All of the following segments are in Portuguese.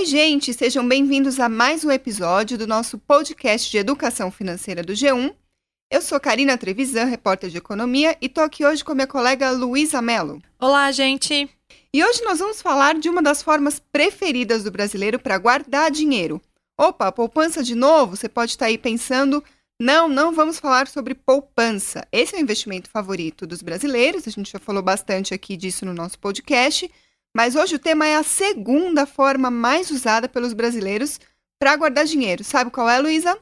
Oi, gente, sejam bem-vindos a mais um episódio do nosso podcast de educação financeira do G1. Eu sou Karina Trevisan, repórter de economia, e tô aqui hoje com a minha colega Luísa Mello. Olá, gente! E hoje nós vamos falar de uma das formas preferidas do brasileiro para guardar dinheiro. Opa, poupança de novo? Você pode estar aí pensando. Não, não vamos falar sobre poupança. Esse é o investimento favorito dos brasileiros, a gente já falou bastante aqui disso no nosso podcast. Mas hoje o tema é a segunda forma mais usada pelos brasileiros para guardar dinheiro. Sabe qual é, Luísa?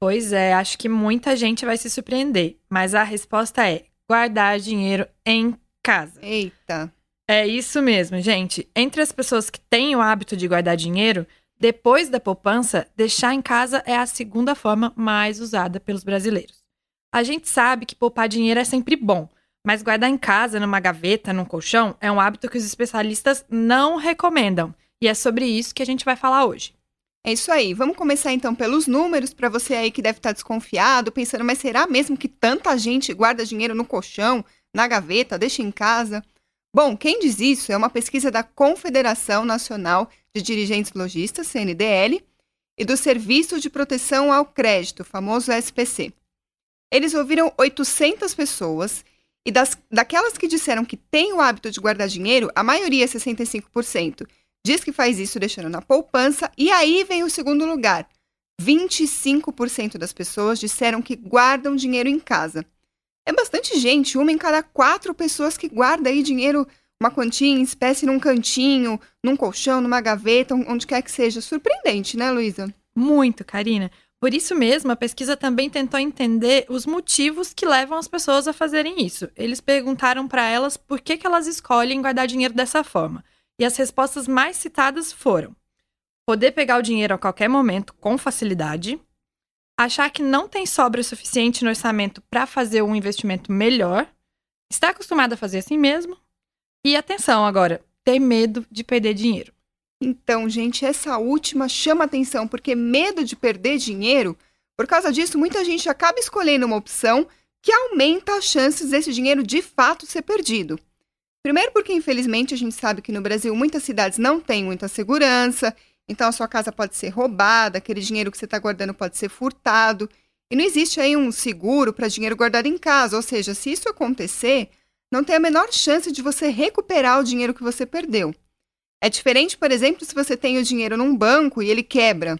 Pois é, acho que muita gente vai se surpreender. Mas a resposta é guardar dinheiro em casa. Eita. É isso mesmo, gente. Entre as pessoas que têm o hábito de guardar dinheiro, depois da poupança, deixar em casa é a segunda forma mais usada pelos brasileiros. A gente sabe que poupar dinheiro é sempre bom, mas guardar em casa, numa gaveta, num colchão, é um hábito que os especialistas não recomendam. E é sobre isso que a gente vai falar hoje. É isso aí. Vamos começar então pelos números, para você aí que deve estar desconfiado, pensando, mas será mesmo que tanta gente guarda dinheiro no colchão, na gaveta, deixa em casa? Bom, quem diz isso é uma pesquisa da Confederação Nacional de Dirigentes Lojistas, CNDL, e do Serviço de Proteção ao Crédito, famoso SPC. Eles ouviram 800 pessoas e das, daquelas que disseram que têm o hábito de guardar dinheiro, a maioria, 65%, diz que faz isso deixando na poupança. E aí vem o segundo lugar. 25% das pessoas disseram que guardam dinheiro em casa. É bastante gente, uma em cada quatro pessoas que guarda aí dinheiro, uma quantia em espécie num cantinho, num colchão, numa gaveta, onde quer que seja. Surpreendente, né, Luísa? Muito, Karina. Por isso mesmo, a pesquisa também tentou entender os motivos que levam as pessoas a fazerem isso. Eles perguntaram para elas por que, que elas escolhem guardar dinheiro dessa forma. E as respostas mais citadas foram: poder pegar o dinheiro a qualquer momento com facilidade, achar que não tem sobra suficiente no orçamento para fazer um investimento melhor, estar acostumado a fazer assim mesmo, e atenção agora, ter medo de perder dinheiro. Então, gente, essa última chama atenção, porque medo de perder dinheiro, por causa disso, muita gente acaba escolhendo uma opção que aumenta as chances desse dinheiro de fato ser perdido. Primeiro, porque infelizmente a gente sabe que no Brasil muitas cidades não têm muita segurança, então a sua casa pode ser roubada, aquele dinheiro que você está guardando pode ser furtado, e não existe aí um seguro para dinheiro guardado em casa, ou seja, se isso acontecer, não tem a menor chance de você recuperar o dinheiro que você perdeu. É diferente, por exemplo, se você tem o dinheiro num banco e ele quebra.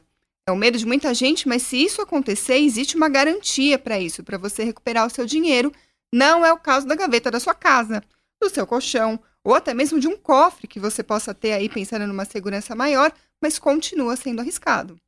É o medo de muita gente, mas se isso acontecer, existe uma garantia para isso, para você recuperar o seu dinheiro. Não é o caso da gaveta da sua casa, do seu colchão, ou até mesmo de um cofre que você possa ter aí pensando numa segurança maior, mas continua sendo arriscado.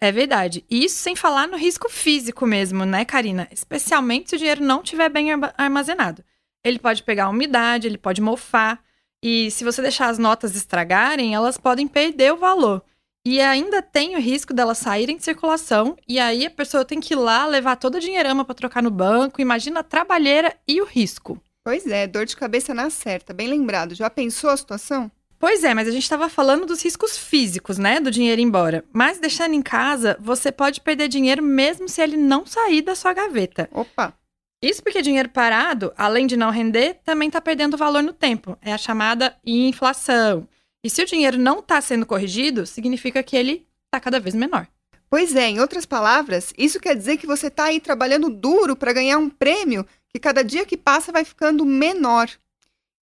É verdade. E isso sem falar no risco físico mesmo, né, Karina? Especialmente se o dinheiro não estiver bem armazenado. Ele pode pegar umidade, ele pode mofar. E se você deixar as notas estragarem, elas podem perder o valor. E ainda tem o risco delas saírem de circulação, e aí a pessoa tem que ir lá levar todo o dinheirama para trocar no banco. Imagina a trabalheira e o risco. Pois é, dor de cabeça na certa, bem lembrado. Já pensou a situação? Pois é, mas a gente estava falando dos riscos físicos, né, do dinheiro ir embora. Mas deixando em casa, você pode perder dinheiro mesmo se ele não sair da sua gaveta. Opa! Isso porque dinheiro parado, além de não render, também está perdendo valor no tempo. É a chamada inflação. E se o dinheiro não está sendo corrigido, significa que ele está cada vez menor. Pois é, em outras palavras, isso quer dizer que você está aí trabalhando duro para ganhar um prêmio que cada dia que passa vai ficando menor.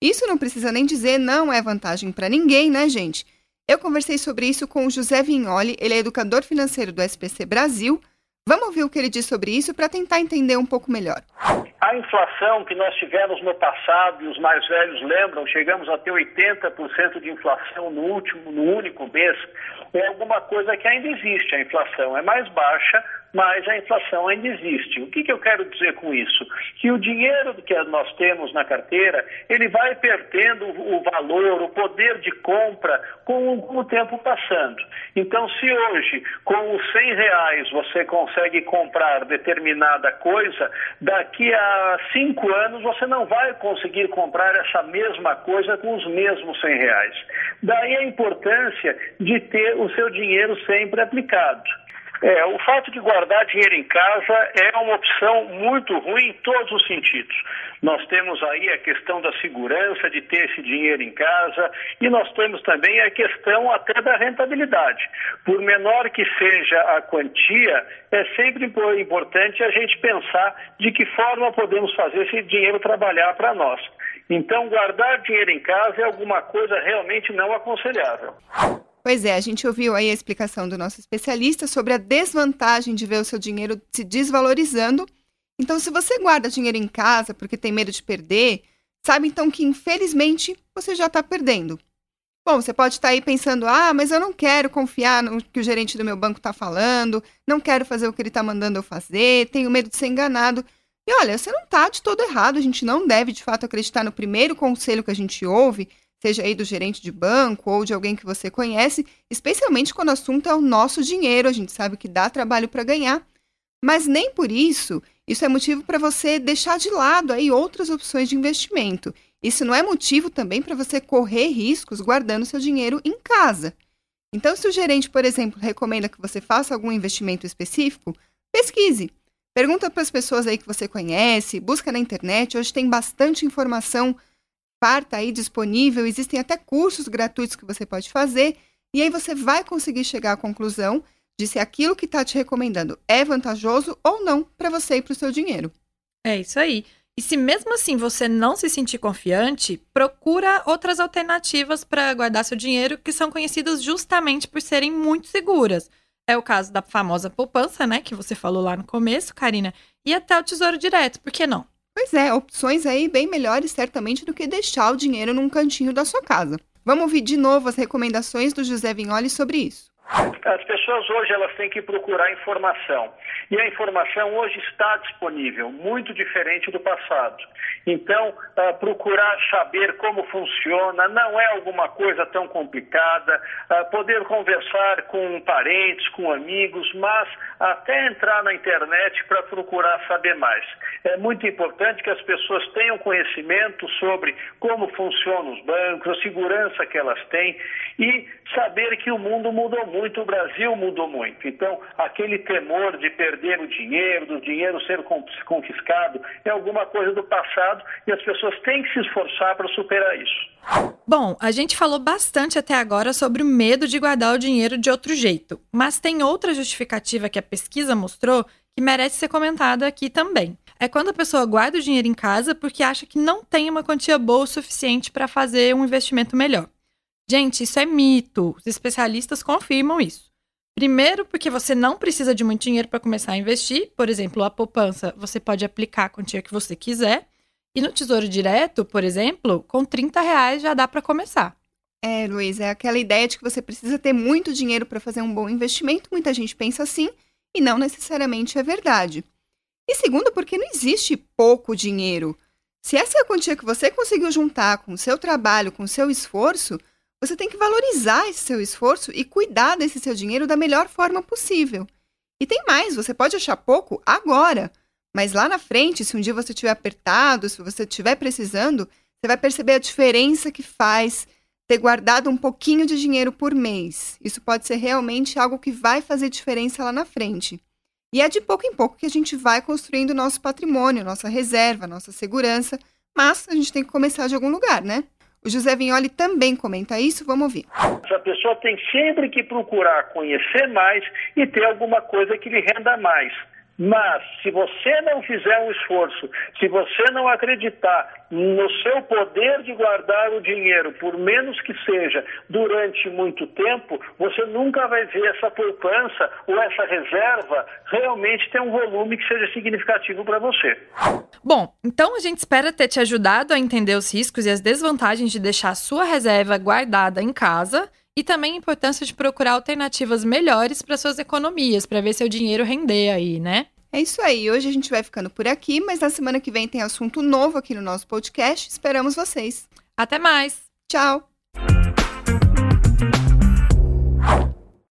Isso não precisa nem dizer não é vantagem para ninguém, né, gente? Eu conversei sobre isso com o José Vignoli, ele é educador financeiro do SPC Brasil, Vamos ouvir o que ele diz sobre isso para tentar entender um pouco melhor. A inflação que nós tivemos no passado, e os mais velhos lembram, chegamos a ter 80% de inflação no último, no único mês, é alguma coisa que ainda existe. A inflação é mais baixa, mas a inflação ainda existe. O que, que eu quero dizer com isso? Que o dinheiro que nós temos na carteira, ele vai perdendo o valor, o poder de compra com, o tempo passando. Então, se hoje, com os 100 reais, você consegue comprar determinada coisa, daqui a cinco anos você não vai conseguir comprar essa mesma coisa com os mesmos 100 reais. Daí a importância de ter o seu dinheiro sempre aplicado. É, o fato de guardar dinheiro em casa é uma opção muito ruim em todos os sentidos. Nós temos aí a questão da segurança de ter esse dinheiro em casa e nós temos também a questão até da rentabilidade. Por menor que seja a quantia, é sempre importante a gente pensar de que forma podemos fazer esse dinheiro trabalhar para nós. Então, guardar dinheiro em casa é alguma coisa realmente não aconselhável. Pois é, a gente ouviu aí a explicação do nosso especialista sobre a desvantagem de ver o seu dinheiro se desvalorizando. Então, se você guarda dinheiro em casa porque tem medo de perder, sabe então que infelizmente você já está perdendo. Bom, você pode estar tá aí pensando: ah, mas eu não quero confiar no que o gerente do meu banco está falando, não quero fazer o que ele está mandando eu fazer, tenho medo de ser enganado. E olha, você não está de todo errado, a gente não deve de fato acreditar no primeiro conselho que a gente ouve seja aí do gerente de banco ou de alguém que você conhece, especialmente quando o assunto é o nosso dinheiro, a gente sabe que dá trabalho para ganhar. Mas nem por isso, isso é motivo para você deixar de lado aí outras opções de investimento. Isso não é motivo também para você correr riscos guardando seu dinheiro em casa. Então, se o gerente, por exemplo, recomenda que você faça algum investimento específico, pesquise. Pergunta para as pessoas aí que você conhece, busca na internet, hoje tem bastante informação parta aí disponível, existem até cursos gratuitos que você pode fazer, e aí você vai conseguir chegar à conclusão de se aquilo que está te recomendando é vantajoso ou não para você e para o seu dinheiro. É isso aí. E se mesmo assim você não se sentir confiante, procura outras alternativas para guardar seu dinheiro que são conhecidas justamente por serem muito seguras. É o caso da famosa poupança, né, que você falou lá no começo, Karina, e até o Tesouro Direto, por que não? Pois é, opções aí bem melhores certamente do que deixar o dinheiro num cantinho da sua casa. Vamos ouvir de novo as recomendações do José Vignoli sobre isso. Pessoas hoje elas têm que procurar informação. E a informação hoje está disponível, muito diferente do passado. Então, uh, procurar saber como funciona não é alguma coisa tão complicada. Uh, poder conversar com parentes, com amigos, mas até entrar na internet para procurar saber mais. É muito importante que as pessoas tenham conhecimento sobre como funcionam os bancos, a segurança que elas têm e saber que o mundo mudou muito o Brasil mudou muito. Então, aquele temor de perder o dinheiro, do dinheiro ser confiscado, é alguma coisa do passado e as pessoas têm que se esforçar para superar isso. Bom, a gente falou bastante até agora sobre o medo de guardar o dinheiro de outro jeito, mas tem outra justificativa que a pesquisa mostrou que merece ser comentada aqui também. É quando a pessoa guarda o dinheiro em casa porque acha que não tem uma quantia boa o suficiente para fazer um investimento melhor. Gente, isso é mito. Os especialistas confirmam isso. Primeiro, porque você não precisa de muito dinheiro para começar a investir. Por exemplo, a poupança, você pode aplicar a quantia que você quiser. E no Tesouro Direto, por exemplo, com 30 reais já dá para começar. É, Luiz, é aquela ideia de que você precisa ter muito dinheiro para fazer um bom investimento. Muita gente pensa assim e não necessariamente é verdade. E segundo, porque não existe pouco dinheiro. Se essa é a quantia que você conseguiu juntar com o seu trabalho, com o seu esforço, você tem que valorizar esse seu esforço e cuidar desse seu dinheiro da melhor forma possível. E tem mais, você pode achar pouco agora, mas lá na frente, se um dia você estiver apertado, se você estiver precisando, você vai perceber a diferença que faz ter guardado um pouquinho de dinheiro por mês. Isso pode ser realmente algo que vai fazer diferença lá na frente. E é de pouco em pouco que a gente vai construindo nosso patrimônio, nossa reserva, nossa segurança, mas a gente tem que começar de algum lugar, né? O José Vignoli também comenta isso, vamos ouvir. A pessoa tem sempre que procurar conhecer mais e ter alguma coisa que lhe renda mais. Mas, se você não fizer um esforço, se você não acreditar no seu poder de guardar o dinheiro, por menos que seja, durante muito tempo, você nunca vai ver essa poupança ou essa reserva realmente ter um volume que seja significativo para você. Bom, então a gente espera ter te ajudado a entender os riscos e as desvantagens de deixar a sua reserva guardada em casa e também a importância de procurar alternativas melhores para suas economias, para ver seu dinheiro render aí, né? É isso aí. Hoje a gente vai ficando por aqui, mas na semana que vem tem assunto novo aqui no nosso podcast. Esperamos vocês. Até mais. Tchau.